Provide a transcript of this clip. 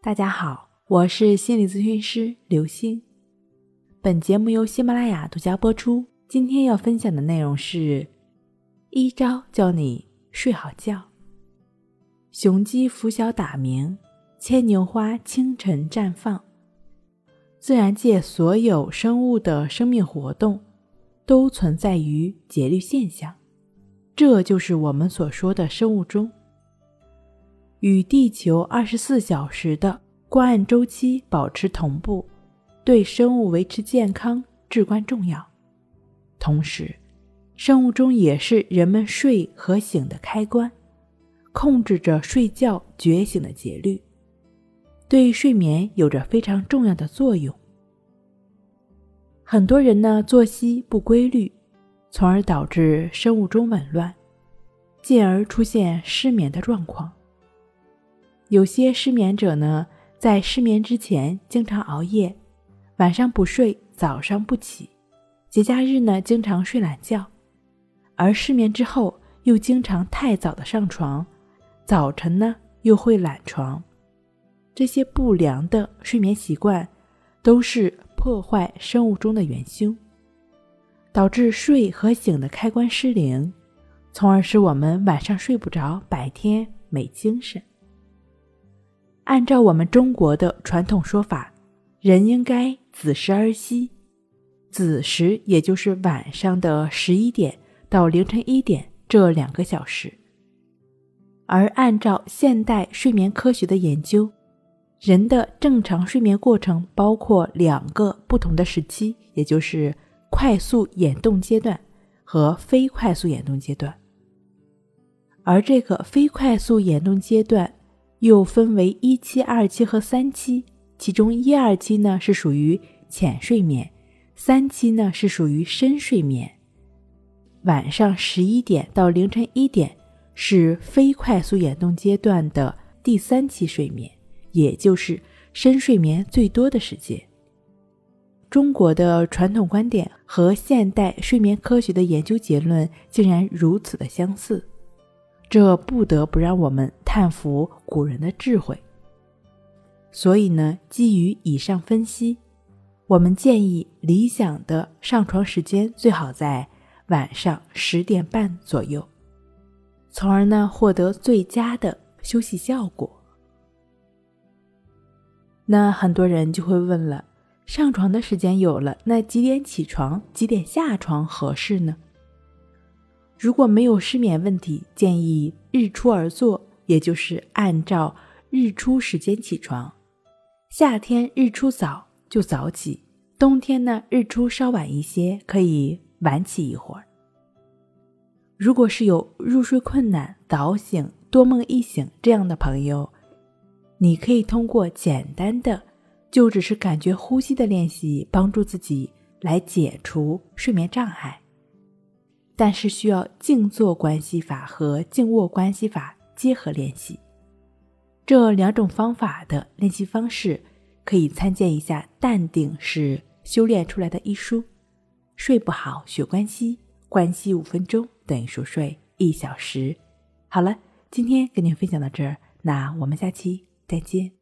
大家好，我是心理咨询师刘星。本节目由喜马拉雅独家播出。今天要分享的内容是一招教你睡好觉。雄鸡拂晓打鸣，牵牛花清晨绽放。自然界所有生物的生命活动都存在于节律现象，这就是我们所说的生物钟。与地球二十四小时的光暗周期保持同步，对生物维持健康至关重要。同时，生物钟也是人们睡和醒的开关，控制着睡觉觉醒的节律，对睡眠有着非常重要的作用。很多人呢作息不规律，从而导致生物钟紊乱，进而出现失眠的状况。有些失眠者呢，在失眠之前经常熬夜，晚上不睡，早上不起；节假日呢，经常睡懒觉，而失眠之后又经常太早的上床，早晨呢又会懒床。这些不良的睡眠习惯，都是破坏生物钟的元凶，导致睡和醒的开关失灵，从而使我们晚上睡不着，白天没精神。按照我们中国的传统说法，人应该子时而息，子时也就是晚上的十一点到凌晨一点这两个小时。而按照现代睡眠科学的研究，人的正常睡眠过程包括两个不同的时期，也就是快速眼动阶段和非快速眼动阶段。而这个非快速眼动阶段。又分为一期、二期和三期，其中一二期呢是属于浅睡眠，三期呢是属于深睡眠。晚上十一点到凌晨一点是非快速眼动阶段的第三期睡眠，也就是深睡眠最多的时间。中国的传统观点和现代睡眠科学的研究结论竟然如此的相似。这不得不让我们叹服古人的智慧。所以呢，基于以上分析，我们建议理想的上床时间最好在晚上十点半左右，从而呢获得最佳的休息效果。那很多人就会问了：上床的时间有了，那几点起床、几点下床合适呢？如果没有失眠问题，建议日出而作，也就是按照日出时间起床。夏天日出早就早起，冬天呢日出稍晚一些，可以晚起一会儿。如果是有入睡困难、早醒、多梦易醒这样的朋友，你可以通过简单的，就只是感觉呼吸的练习，帮助自己来解除睡眠障碍。但是需要静坐关系法和静卧关系法结合练习，这两种方法的练习方式可以参见一下《淡定是修炼出来的》一书。睡不好学关系，关系五分钟等于熟睡一小时。好了，今天跟您分享到这儿，那我们下期再见。